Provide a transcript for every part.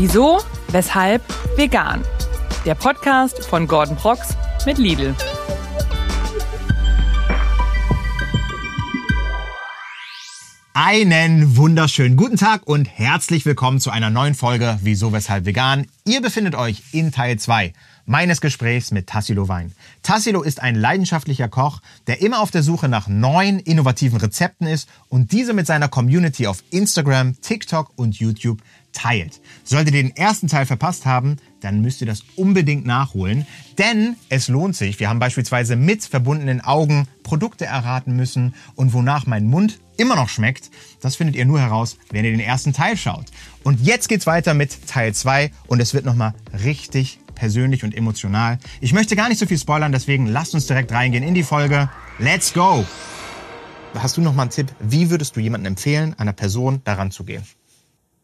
Wieso, weshalb, vegan. Der Podcast von Gordon Prox mit Lidl. Einen wunderschönen guten Tag und herzlich willkommen zu einer neuen Folge Wieso, weshalb vegan. Ihr befindet euch in Teil 2 meines Gesprächs mit Tassilo Wein. Tassilo ist ein leidenschaftlicher Koch, der immer auf der Suche nach neuen, innovativen Rezepten ist und diese mit seiner Community auf Instagram, TikTok und YouTube teilt. Solltet ihr den ersten Teil verpasst haben, dann müsst ihr das unbedingt nachholen, denn es lohnt sich. Wir haben beispielsweise mit verbundenen Augen Produkte erraten müssen und wonach mein Mund immer noch schmeckt, das findet ihr nur heraus, wenn ihr den ersten Teil schaut. Und jetzt geht's weiter mit Teil 2 und es wird nochmal richtig persönlich und emotional. Ich möchte gar nicht so viel spoilern, deswegen lasst uns direkt reingehen in die Folge. Let's go! Hast du noch mal einen Tipp? Wie würdest du jemandem empfehlen, einer Person daran zu gehen?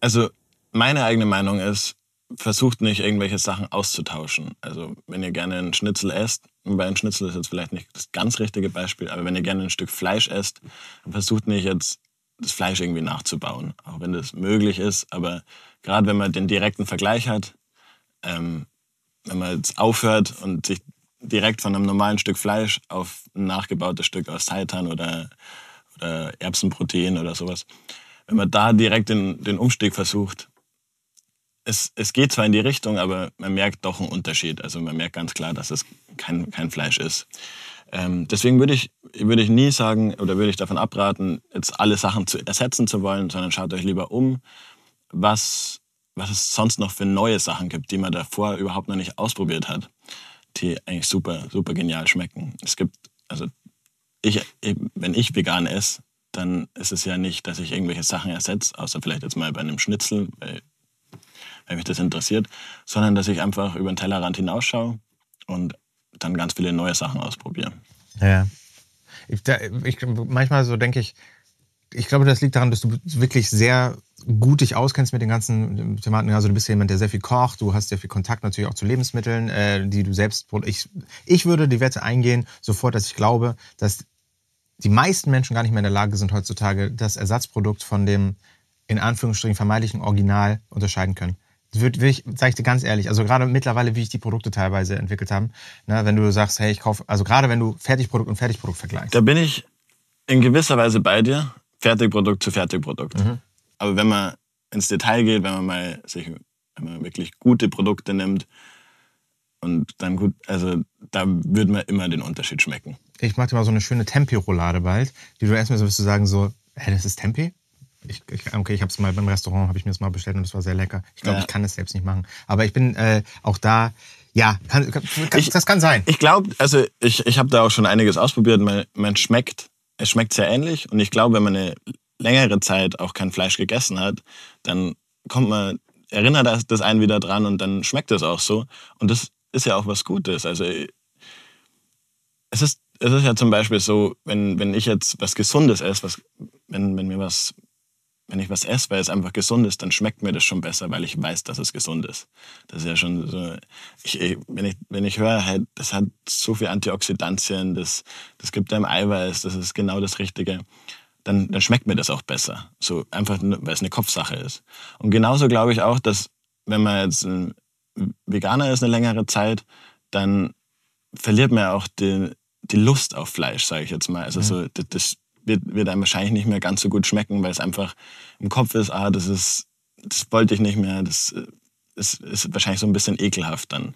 Also meine eigene Meinung ist, versucht nicht irgendwelche Sachen auszutauschen. Also wenn ihr gerne einen Schnitzel esst, bei einem Schnitzel ist jetzt vielleicht nicht das ganz richtige Beispiel, aber wenn ihr gerne ein Stück Fleisch esst, versucht nicht jetzt das Fleisch irgendwie nachzubauen, auch wenn das möglich ist. Aber gerade wenn man den direkten Vergleich hat, ähm, wenn man jetzt aufhört und sich direkt von einem normalen Stück Fleisch auf ein nachgebautes Stück aus Seitan oder, oder Erbsenprotein oder sowas, wenn man da direkt den, den Umstieg versucht, es, es geht zwar in die Richtung, aber man merkt doch einen Unterschied. Also man merkt ganz klar, dass es kein, kein Fleisch ist. Ähm, deswegen würde ich, würde ich nie sagen oder würde ich davon abraten, jetzt alle Sachen zu ersetzen zu wollen, sondern schaut euch lieber um, was, was es sonst noch für neue Sachen gibt, die man davor überhaupt noch nicht ausprobiert hat, die eigentlich super, super genial schmecken. Es gibt, also ich, wenn ich vegan esse, dann ist es ja nicht, dass ich irgendwelche Sachen ersetze, außer vielleicht jetzt mal bei einem Schnitzel, weil wenn mich das interessiert, sondern dass ich einfach über den Tellerrand hinausschaue und dann ganz viele neue Sachen ausprobiere. Ja. Ich, da, ich, manchmal so denke ich, ich glaube, das liegt daran, dass du wirklich sehr gut dich auskennst mit den ganzen Thematen. Also du bist jemand, der sehr viel kocht, du hast sehr viel Kontakt natürlich auch zu Lebensmitteln, äh, die du selbst. Ich, ich würde die Wette eingehen, sofort, dass ich glaube, dass die meisten Menschen gar nicht mehr in der Lage sind, heutzutage das Ersatzprodukt von dem in Anführungsstrichen vermeintlichen Original unterscheiden können wird, will ich, sag ich dir ganz ehrlich, also gerade mittlerweile, wie ich die Produkte teilweise entwickelt habe, ne, wenn du sagst, hey, ich kaufe, also gerade wenn du Fertigprodukt und Fertigprodukt vergleichst. Da bin ich in gewisser Weise bei dir, Fertigprodukt zu Fertigprodukt. Mhm. Aber wenn man ins Detail geht, wenn man mal sich, wenn man wirklich gute Produkte nimmt und dann gut, also da würde man immer den Unterschied schmecken. Ich mache dir mal so eine schöne Tempi-Roulade bald, die du erstmal so wirst du sagen so, hä, das ist Tempi? Ich, ich, okay, ich habe es mal beim Restaurant, habe ich mir das mal bestellt und das war sehr lecker. Ich glaube, ja. ich kann es selbst nicht machen. Aber ich bin äh, auch da, ja, kann, kann, ich, das kann sein. Ich glaube, also ich, ich habe da auch schon einiges ausprobiert. Man, man schmeckt, es schmeckt sehr ähnlich. Und ich glaube, wenn man eine längere Zeit auch kein Fleisch gegessen hat, dann kommt man, erinnert das, das einen wieder dran und dann schmeckt es auch so. Und das ist ja auch was Gutes. Also es ist, es ist ja zum Beispiel so, wenn, wenn ich jetzt was Gesundes esse, was, wenn, wenn mir was wenn ich was esse, weil es einfach gesund ist, dann schmeckt mir das schon besser, weil ich weiß, dass es gesund ist. Das ist ja schon so, ich, wenn, ich, wenn ich höre, hey, das hat so viel Antioxidantien, das, das gibt einem Eiweiß, das ist genau das Richtige, dann, dann schmeckt mir das auch besser. So einfach, weil es eine Kopfsache ist. Und genauso glaube ich auch, dass wenn man jetzt ein Veganer ist eine längere Zeit, dann verliert man auch die, die Lust auf Fleisch, sage ich jetzt mal. Also mhm. so, das, das wird, wird einem wahrscheinlich nicht mehr ganz so gut schmecken, weil es einfach im Kopf ist, ah, das ist, das wollte ich nicht mehr, das ist, ist wahrscheinlich so ein bisschen ekelhaft dann.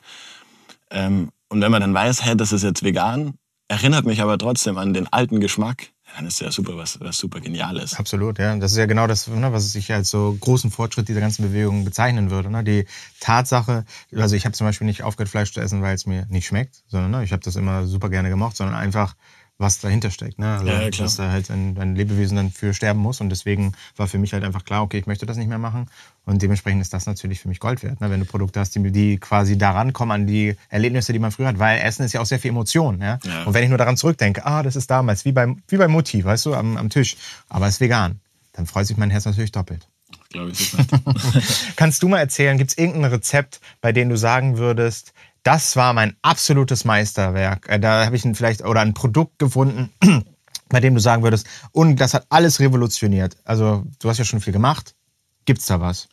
Ähm, und wenn man dann weiß, hey, das ist jetzt vegan, erinnert mich aber trotzdem an den alten Geschmack, dann ist ja super was, was super Geniales. Absolut, ja. Das ist ja genau das, ne, was ich als so großen Fortschritt dieser ganzen Bewegung bezeichnen würde. Ne? Die Tatsache, also ich habe zum Beispiel nicht aufgehört, Fleisch zu essen, weil es mir nicht schmeckt, sondern ne, ich habe das immer super gerne gemocht, sondern einfach, was dahinter steckt. Ne? Also, ja, dass da halt ein, ein, Lebewesen dann für sterben muss. Und deswegen war für mich halt einfach klar, okay, ich möchte das nicht mehr machen. Und dementsprechend ist das natürlich für mich Gold wert, ne? wenn du Produkte hast, die, die quasi daran kommen, an die Erlebnisse, die man früher hat. Weil Essen ist ja auch sehr viel Emotion. Ja? ja. Und wenn ich nur daran zurückdenke, ah, das ist damals, wie beim, wie beim Mutti, weißt du, am, am Tisch, aber es ist vegan, dann freut sich mein Herz natürlich doppelt. Glaube ich. Kannst du mal erzählen, gibt es irgendein Rezept, bei dem du sagen würdest, das war mein absolutes Meisterwerk. Äh, da habe ich ein, vielleicht oder ein Produkt gefunden, bei dem du sagen würdest, und das hat alles revolutioniert. Also, du hast ja schon viel gemacht. Gibt's da was?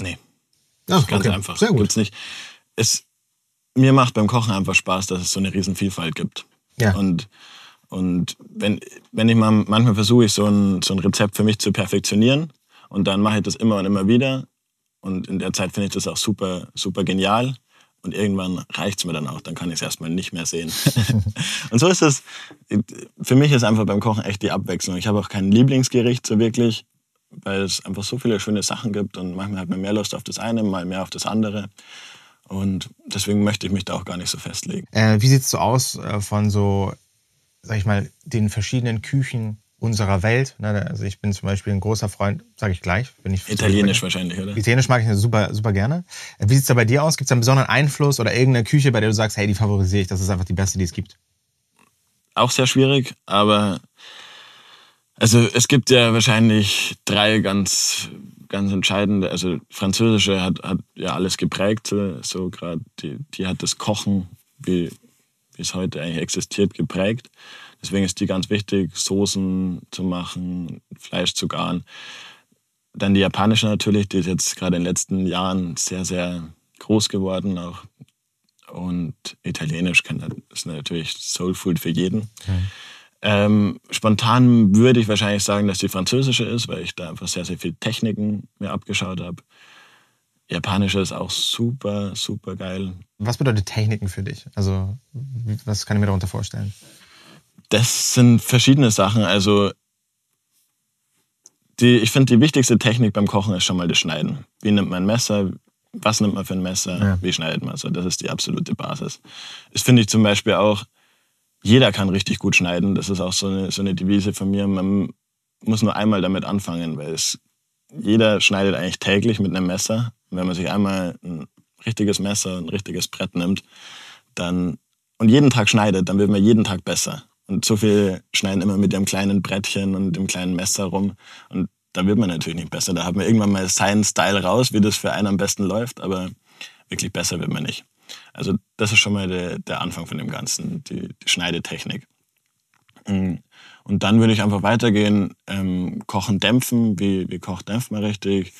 Nee. Ja, Ganz okay. einfach. Sehr gut. Gibt's nicht. Es, mir macht beim Kochen einfach Spaß, dass es so eine riesen Vielfalt gibt. Ja. Und, und wenn, wenn ich mal, manchmal versuche ich so ein, so ein Rezept für mich zu perfektionieren und dann mache ich das immer und immer wieder. Und in der Zeit finde ich das auch super, super genial. Und irgendwann reicht es mir dann auch, dann kann ich es erstmal nicht mehr sehen. und so ist es. Für mich ist einfach beim Kochen echt die Abwechslung. Ich habe auch kein Lieblingsgericht so wirklich, weil es einfach so viele schöne Sachen gibt und manchmal hat man mehr Lust auf das eine, mal mehr auf das andere. Und deswegen möchte ich mich da auch gar nicht so festlegen. Äh, wie sieht es so aus äh, von so, sag ich mal, den verschiedenen Küchen unserer Welt? Also ich bin zum Beispiel ein großer Freund, sage ich gleich, wenn ich Italienisch wahrscheinlich, oder? Italienisch mag ich super, super gerne. Äh, Wie sieht es da bei dir aus? Gibt es einen besonderen Einfluss oder irgendeine Küche, bei der du sagst, hey, die favorisiere ich, das ist einfach die beste, die es gibt? Auch sehr schwierig, aber also es gibt ja wahrscheinlich drei ganz, ganz entscheidende. Also Französische hat, hat ja alles geprägt, so- so gerade die, die hat das Kochen, wie, wie es heute eigentlich existiert, geprägt. Deswegen ist die ganz wichtig, Soßen zu machen, Fleisch zu garen. Dann die japanische natürlich, die ist jetzt gerade in den letzten Jahren sehr, sehr groß geworden auch. Und italienisch kann, ist natürlich Soul Food für jeden. Ähm, spontan würde ich wahrscheinlich sagen, dass die französische ist, weil ich da einfach sehr, sehr viel Techniken mir abgeschaut habe. Japanische ist auch super, super geil. Was bedeutet Techniken für dich? Also, was kann ich mir darunter vorstellen? Das sind verschiedene Sachen. Also, die, ich finde, die wichtigste Technik beim Kochen ist schon mal das Schneiden. Wie nimmt man ein Messer? Was nimmt man für ein Messer? Ja. Wie schneidet man so? Das ist die absolute Basis. Das finde ich zum Beispiel auch, jeder kann richtig gut schneiden. Das ist auch so eine, so eine Devise von mir. Man muss nur einmal damit anfangen, weil es, jeder schneidet eigentlich täglich mit einem Messer. Und wenn man sich einmal ein richtiges Messer, ein richtiges Brett nimmt, dann und jeden Tag schneidet, dann wird man jeden Tag besser. Und so viele schneiden immer mit dem kleinen Brettchen und dem kleinen Messer rum. Und da wird man natürlich nicht besser. Da hat man irgendwann mal seinen Style raus, wie das für einen am besten läuft, aber wirklich besser wird man nicht. Also das ist schon mal der, der Anfang von dem Ganzen, die, die Schneidetechnik. Mm. Und dann würde ich einfach weitergehen, ähm, Kochen dämpfen, wie, wie kocht dämpft man richtig,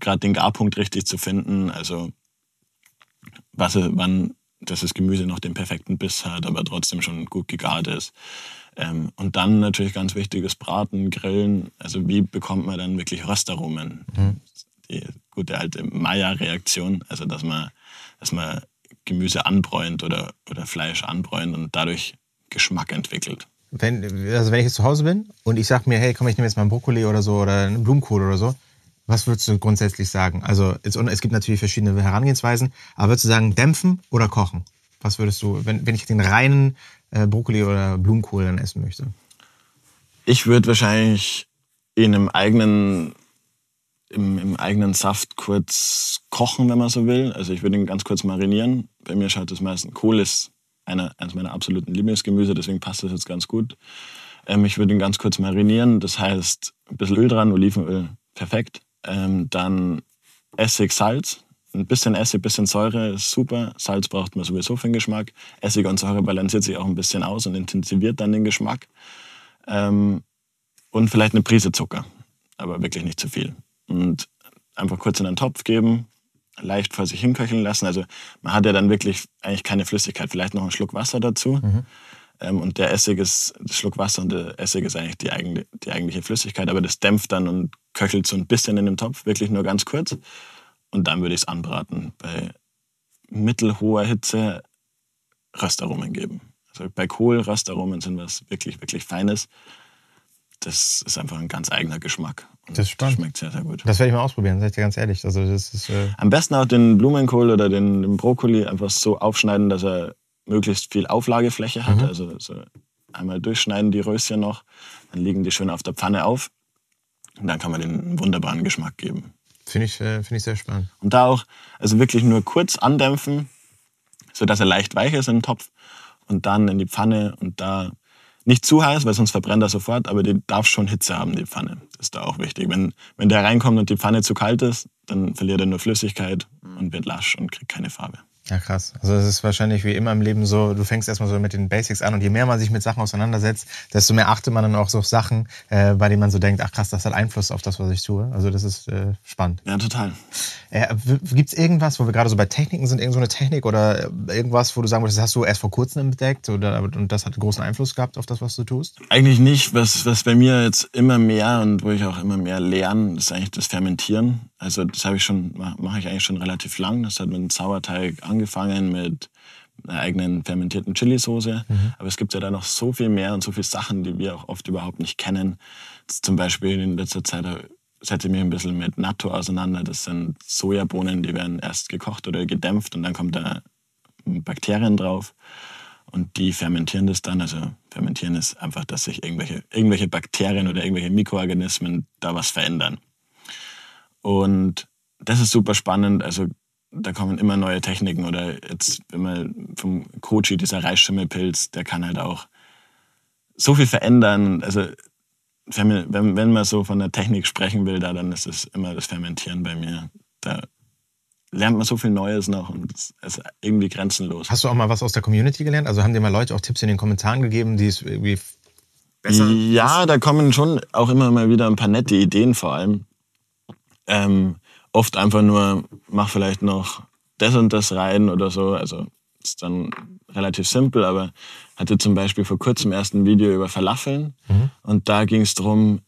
gerade den Garpunkt richtig zu finden, also was, wann dass das Gemüse noch den perfekten Biss hat, aber trotzdem schon gut gegart ist. Ähm, und dann natürlich ganz wichtiges Braten, Grillen. Also wie bekommt man dann wirklich Röstaromen? Die gute alte Maya-Reaktion, also dass man, dass man Gemüse anbräunt oder, oder Fleisch anbräunt und dadurch Geschmack entwickelt. Wenn, also wenn ich jetzt zu Hause bin und ich sage mir, hey, komm, ich nehme jetzt mal einen Brokkoli oder so oder einen Blumenkohl oder so, was würdest du grundsätzlich sagen? Also es, gibt natürlich verschiedene Herangehensweisen, aber würdest du sagen, dämpfen oder kochen? Was würdest du, wenn, wenn ich den reinen äh, Brokkoli oder Blumenkohl dann essen möchte? Ich würde wahrscheinlich in einem eigenen, im, im eigenen Saft kurz kochen, wenn man so will. Also ich würde ihn ganz kurz marinieren. Bei mir schaut das meistens, Kohl ist einer, eines meiner absoluten Lieblingsgemüse, deswegen passt das jetzt ganz gut. Ähm, ich würde ihn ganz kurz marinieren, das heißt ein bisschen Öl dran, Olivenöl, perfekt. Ähm, dann Essig, Salz, ein bisschen Essig, ein bisschen Säure ist super. Salz braucht man sowieso für den Geschmack. Essig und Säure balanciert sich auch ein bisschen aus und intensiviert dann den Geschmack. Ähm, und vielleicht eine Prise Zucker, aber wirklich nicht zu viel. Und einfach kurz in einen Topf geben, leicht vor sich hinköcheln lassen. Also man hat ja dann wirklich eigentlich keine Flüssigkeit, vielleicht noch einen Schluck Wasser dazu. Ähm, und der Essig ist, das Schluck Wasser und der Essig ist eigentlich die, eigene, die eigentliche Flüssigkeit, aber das dämpft dann und köchelt so ein bisschen in dem Topf, wirklich nur ganz kurz. Und dann würde ich es anbraten. Bei mittelhoher Hitze Röstaromen geben. Also bei Kohl Röstaromen sind was wirklich, wirklich Feines. Das ist einfach ein ganz eigener Geschmack. Und Das spannend. schmeckt sehr, sehr gut. Das werde ich mal ausprobieren, sag ich dir ganz ehrlich. Also das ist, äh, Am besten auch den Blumenkohl oder den, den Brokkoli einfach so aufschneiden, dass er möglichst viel Auflagefläche hat. Also so einmal durchschneiden die Röschen noch, dann liegen die schön auf der Pfanne auf und dann kann man den einen wunderbaren Geschmack geben. finde ich, äh, finde ich sehr spannend. Und da auch, also wirklich nur kurz andämpfen, sodass er leicht weich ist im Topf und dann in die Pfanne und da nicht zu heiß, weil sonst verbrennt er sofort, aber die darf schon Hitze haben, die Pfanne. Das ist da auch wichtig. Wenn, wenn der reinkommt und die Pfanne zu kalt ist, dann verliert er nur Flüssigkeit und wird lasch und kriegt keine Farbe. Ja, krass. Also es ist wahrscheinlich wie immer im Leben so, du fängst erstmal so mit den Basics an und je mehr man sich mit Sachen auseinandersetzt, desto mehr achtet man dann auch so auf Sachen, äh, bei denen man so denkt, ach krass, das hat Einfluss auf das, was ich tue. Also das ist äh, spannend. Ja, total. Äh, Gibt es irgendwas, wo wir gerade so bei Techniken sind, irgendeine so Technik oder irgendwas, wo du sagen würdest, das hast du erst vor kurzem entdeckt oder, und das hat großen Einfluss gehabt auf das, was du tust? Eigentlich nicht. Was, was bei mir jetzt immer mehr und wo ich auch immer mehr lerne, ist eigentlich das Fermentieren. Also das habe ich schon, mache ich eigentlich schon relativ lang. Das hat mit einem Sauerteig angefangen, mit einer eigenen fermentierten Chilisauce. Mhm. Aber es gibt ja da noch so viel mehr und so viele Sachen, die wir auch oft überhaupt nicht kennen. Zum Beispiel in letzter Zeit setze ich mich ein bisschen mit Natto auseinander. Das sind Sojabohnen, die werden erst gekocht oder gedämpft und dann kommt da Bakterien drauf und die fermentieren das dann. Also fermentieren ist einfach, dass sich irgendwelche, irgendwelche Bakterien oder irgendwelche Mikroorganismen da was verändern. Und das ist super spannend. Also da kommen immer neue Techniken oder jetzt, wenn man vom Kochi, dieser Reisschimmelpilz, der kann halt auch so viel verändern. Also wenn, wenn man so von der Technik sprechen will, da, dann ist es immer das Fermentieren bei mir. Da lernt man so viel Neues noch und es ist irgendwie grenzenlos. Hast du auch mal was aus der Community gelernt? Also haben dir mal Leute auch Tipps in den Kommentaren gegeben, die es irgendwie besser? Ja, da kommen schon auch immer mal wieder ein paar nette Ideen vor allem. Ähm, oft einfach nur, mach vielleicht noch das und das rein oder so. Also ist dann relativ simpel, aber hatte zum Beispiel vor kurzem erst ein Video über Falafeln mhm. und da ging es darum,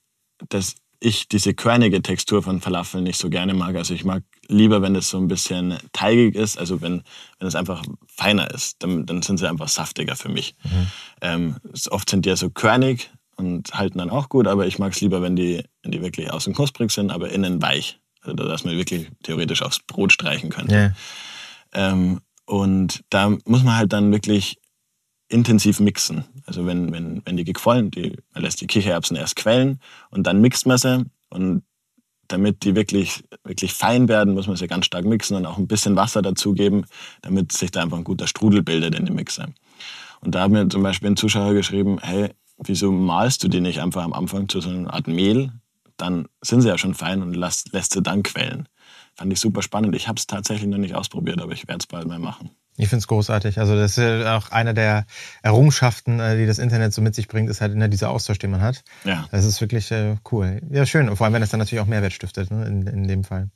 dass ich diese körnige Textur von Falafeln nicht so gerne mag. Also ich mag lieber, wenn es so ein bisschen teigig ist, also wenn, wenn es einfach feiner ist, dann, dann sind sie einfach saftiger für mich. Mhm. Ähm, oft sind die ja so körnig und halten dann auch gut, aber ich mag es lieber, wenn die, wenn die wirklich außen knusprig sind, aber innen weich. Also dass man wirklich theoretisch aufs Brot streichen könnte. Yeah. Ähm, und da muss man halt dann wirklich intensiv mixen. Also wenn, wenn, wenn die gequollen, die, man lässt die Kichererbsen erst quellen und dann mixt man sie. Und damit die wirklich, wirklich fein werden, muss man sie ganz stark mixen und auch ein bisschen Wasser dazugeben, damit sich da einfach ein guter Strudel bildet in dem Mixer. Und da hat mir zum Beispiel ein Zuschauer geschrieben, hey, wieso malst du die nicht einfach am Anfang zu so einer Art Mehl? Dann sind sie ja schon fein und lässt, lässt sie dann quellen. Fand ich super spannend. Ich habe es tatsächlich noch nicht ausprobiert, aber ich werde es bald mal machen. Ich finde es großartig. Also das ist auch eine der Errungenschaften, äh, die das Internet so mit sich bringt, ist halt immer dieser Austausch, den man hat. Ja. Das ist wirklich äh, cool. Ja, schön. Und vor allem, wenn es dann natürlich auch Mehrwert stiftet, ne, in, in dem Fall.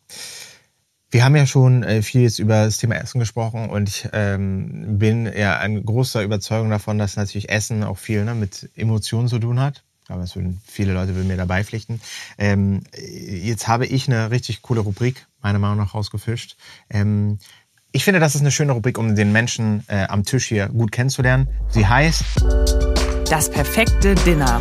Wir haben ja schon äh, viel jetzt über das Thema Essen gesprochen und ich ähm, bin ja ein großer Überzeugung davon, dass natürlich Essen auch viel ne, mit Emotionen zu tun hat. Aber es würden viele Leute würden mir dabei pflichten. Ähm, jetzt habe ich eine richtig coole Rubrik, meiner Meinung nach, rausgefischt. Ähm, ich finde, das ist eine schöne Rubrik, um den Menschen äh, am Tisch hier gut kennenzulernen. Sie heißt Das perfekte Dinner.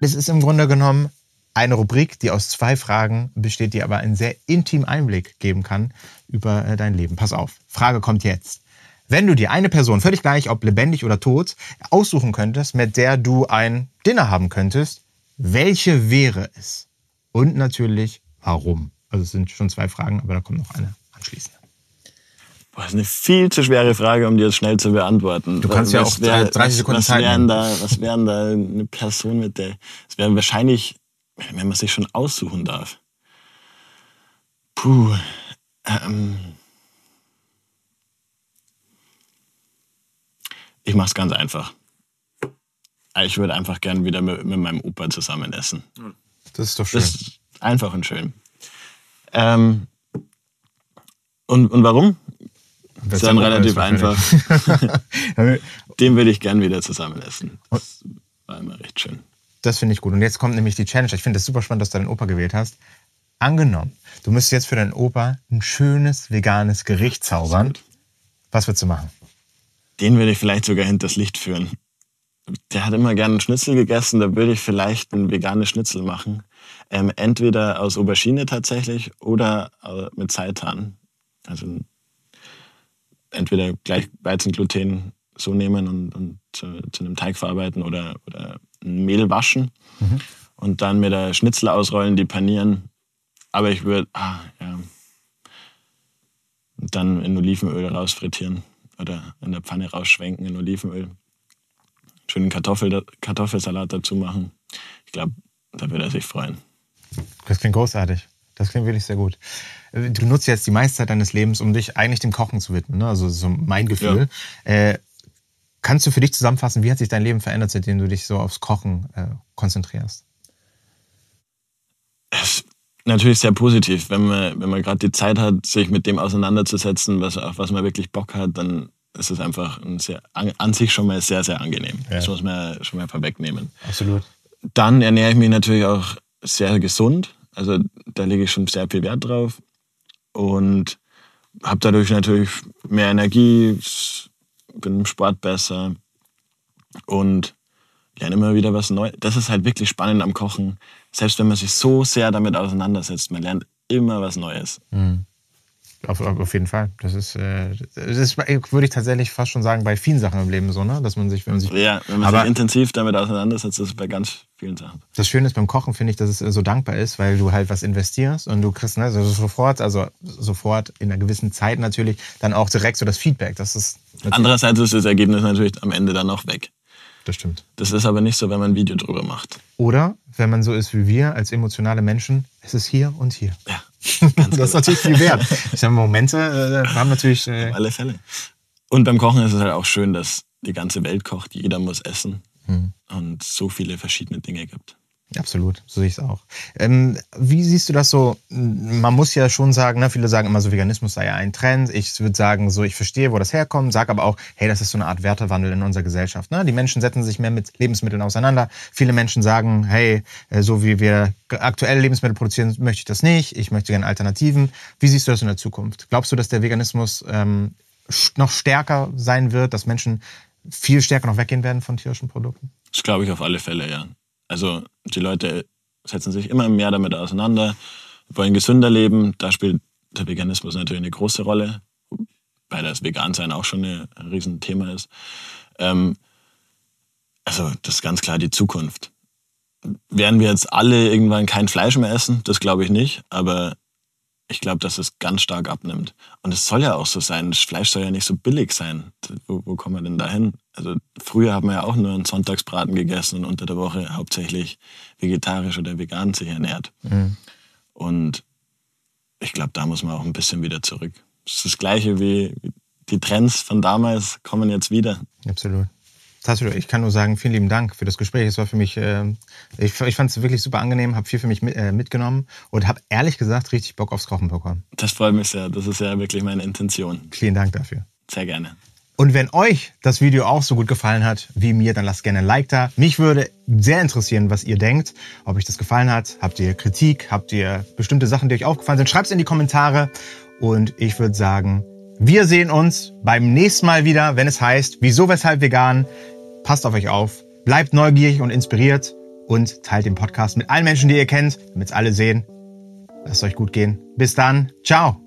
Es ist im Grunde genommen eine Rubrik, die aus zwei Fragen besteht, die aber einen sehr intimen Einblick geben kann über äh, dein Leben. Pass auf, Frage kommt jetzt. Wenn du dir eine Person, völlig gleich, ob lebendig oder tot, aussuchen könntest, mit der du ein Dinner haben könntest, welche wäre es? Und natürlich, warum? Also es sind schon zwei Fragen, aber da kommt noch eine anschließend. Boah, das ist eine viel zu schwere Frage, um die jetzt schnell zu beantworten. Du kannst was ja auch wär, 30 Sekunden was, was Zeit wären da, Was wären da eine Person mit der... Es wäre wahrscheinlich, wenn man sich schon aussuchen darf. Puh. Ähm, ich mache es ganz einfach. Ich würde einfach gern wieder mit, mit, meinem Opa zusammen essen. Das ist doch schön. Das ist einfach und schön. Ähm, und, und warum? Das ist dann relativ einfach. Den würde ich gern wieder zusammen essen. Das war immer recht schön. Das finde ich gut. Und jetzt kommt nämlich die Challenge. Ich finde es super spannend, dass du deinen Opa gewählt hast. Angenommen, du müsstest jetzt für deinen Opa ein schönes veganes Gericht zaubern. Was würdest du machen? Den würde ich vielleicht sogar hinters Licht führen. Der hat immer gerne einen Schnitzel gegessen, da würde ich vielleicht ein veganes Schnitzel machen. Ähm, entweder aus Aubergine tatsächlich oder äh, mit Seitan. Also entweder gleich Weizengluten so nehmen und, und zu, zu, einem Teig verarbeiten oder, oder Mehl waschen mhm. und dann mit der Schnitzel ausrollen, die panieren. Aber ich würde, ah, ja, und dann in Olivenöl rausfrittieren oder in der Pfanne rausschwenken in Olivenöl. Schönen Kartoffel, Kartoffelsalat dazu machen. Ich glaube, da würde er sich freuen. Das klingt großartig. Das klingt wirklich sehr gut. Du nutzt jetzt die meiste Zeit deines Lebens, um dich eigentlich dem Kochen zu widmen. Ne? Also so mein Gefühl. Ja. Äh, kannst du für dich zusammenfassen, wie hat sich dein Leben verändert, seitdem du dich so aufs Kochen äh, konzentrierst? Natürlich sehr positiv. Wenn man, wenn man gerade die Zeit hat, sich mit dem auseinanderzusetzen, was, auf was man wirklich Bock hat, dann ist es einfach ein sehr, an, an sich schon mal sehr, sehr angenehm. Ja. Das muss man schon mal vorwegnehmen. Absolut. Dann ernähre ich mich natürlich auch sehr gesund. Also da lege ich schon sehr viel Wert drauf. Und habe dadurch natürlich mehr Energie, bin im Sport besser und lerne immer wieder was Neues. Das ist halt wirklich spannend am Kochen. Selbst wenn man sich so sehr damit auseinandersetzt, man lernt immer was Neues. Mhm. Auf, auf jeden Fall. Das ist, äh, das ist, würde ich tatsächlich fast schon sagen, bei vielen Sachen im Leben so, ne? Dass man sich, wenn man sich. Ja, wenn man sich intensiv damit auseinandersetzt, ist es bei ganz vielen Sachen. Das Schöne ist beim Kochen, finde ich, dass es so dankbar ist, weil du halt was investierst und du kriegst ne, also sofort, also sofort in einer gewissen Zeit natürlich, dann auch direkt so das Feedback. Das ist Andererseits ist das Ergebnis natürlich am Ende dann auch weg. Das stimmt. Das ist aber nicht so, wenn man ein Video drüber macht. Oder wenn man so ist wie wir als emotionale Menschen, es ist hier und hier. Ja. das ist natürlich viel wert. Ich sage, Momente äh, haben natürlich. Äh Auf alle Fälle. Und beim Kochen ist es halt auch schön, dass die ganze Welt kocht, jeder muss essen mhm. und so viele verschiedene Dinge gibt. Absolut, so sehe ich es auch. Ähm, wie siehst du das so? Man muss ja schon sagen, ne, viele sagen immer so, Veganismus sei ja ein Trend. Ich würde sagen, so, ich verstehe, wo das herkommt, sage aber auch, hey, das ist so eine Art Wertewandel in unserer Gesellschaft. Ne? Die Menschen setzen sich mehr mit Lebensmitteln auseinander. Viele Menschen sagen, hey, äh, so wie wir aktuell Lebensmittel produzieren, möchte ich das nicht. Ich möchte gerne Alternativen. Wie siehst du das in der Zukunft? Glaubst du, dass der Veganismus ähm, noch stärker sein wird, dass Menschen viel stärker noch weggehen werden von tierischen Produkten? Das glaube ich auf alle Fälle, ja. Also die Leute setzen sich immer mehr damit auseinander, wollen gesünder leben. Da spielt der Veganismus natürlich eine große Rolle, weil das Vegansein auch schon ein Riesenthema ist. Ähm, also das ist ganz klar die Zukunft. Werden wir jetzt alle irgendwann kein Fleisch mehr essen? Das glaube ich nicht. Aber ich glaube, dass es ganz stark abnimmt. Und es soll ja auch so sein. Das Fleisch soll ja nicht so billig sein. Wo, wo kommen wir denn da hin? Also früher haben wir ja auch nur einen Sonntagsbraten gegessen und unter der Woche hauptsächlich vegetarisch oder vegan sich ernährt. Mhm. Und ich glaube, da muss man auch ein bisschen wieder zurück. Es ist das Gleiche wie die Trends von damals kommen jetzt wieder. Absolut. Tassilo, ich kann nur sagen, vielen lieben Dank für das Gespräch. Es war für mich, äh, ich, ich fand es wirklich super angenehm, habe viel für mich mit, äh, mitgenommen und habe ehrlich gesagt richtig Bock aufs Kochen bekommen. Das freut mich sehr. Das ist ja wirklich meine Intention. Vielen Dank dafür. Sehr gerne. Und wenn euch das Video auch so gut gefallen hat wie mir, dann lasst gerne ein Like da. Mich würde sehr interessieren, was ihr denkt, ob euch das gefallen hat. Habt ihr Kritik? Habt ihr bestimmte Sachen, die euch aufgefallen sind? Schreibt es in die Kommentare. Und ich würde sagen, wir sehen uns beim nächsten Mal wieder, wenn es heißt, wieso, weshalb vegan. Passt auf euch auf, bleibt neugierig und inspiriert und teilt den Podcast mit allen Menschen, die ihr kennt, damit es alle sehen. Lasst euch gut gehen. Bis dann. Ciao.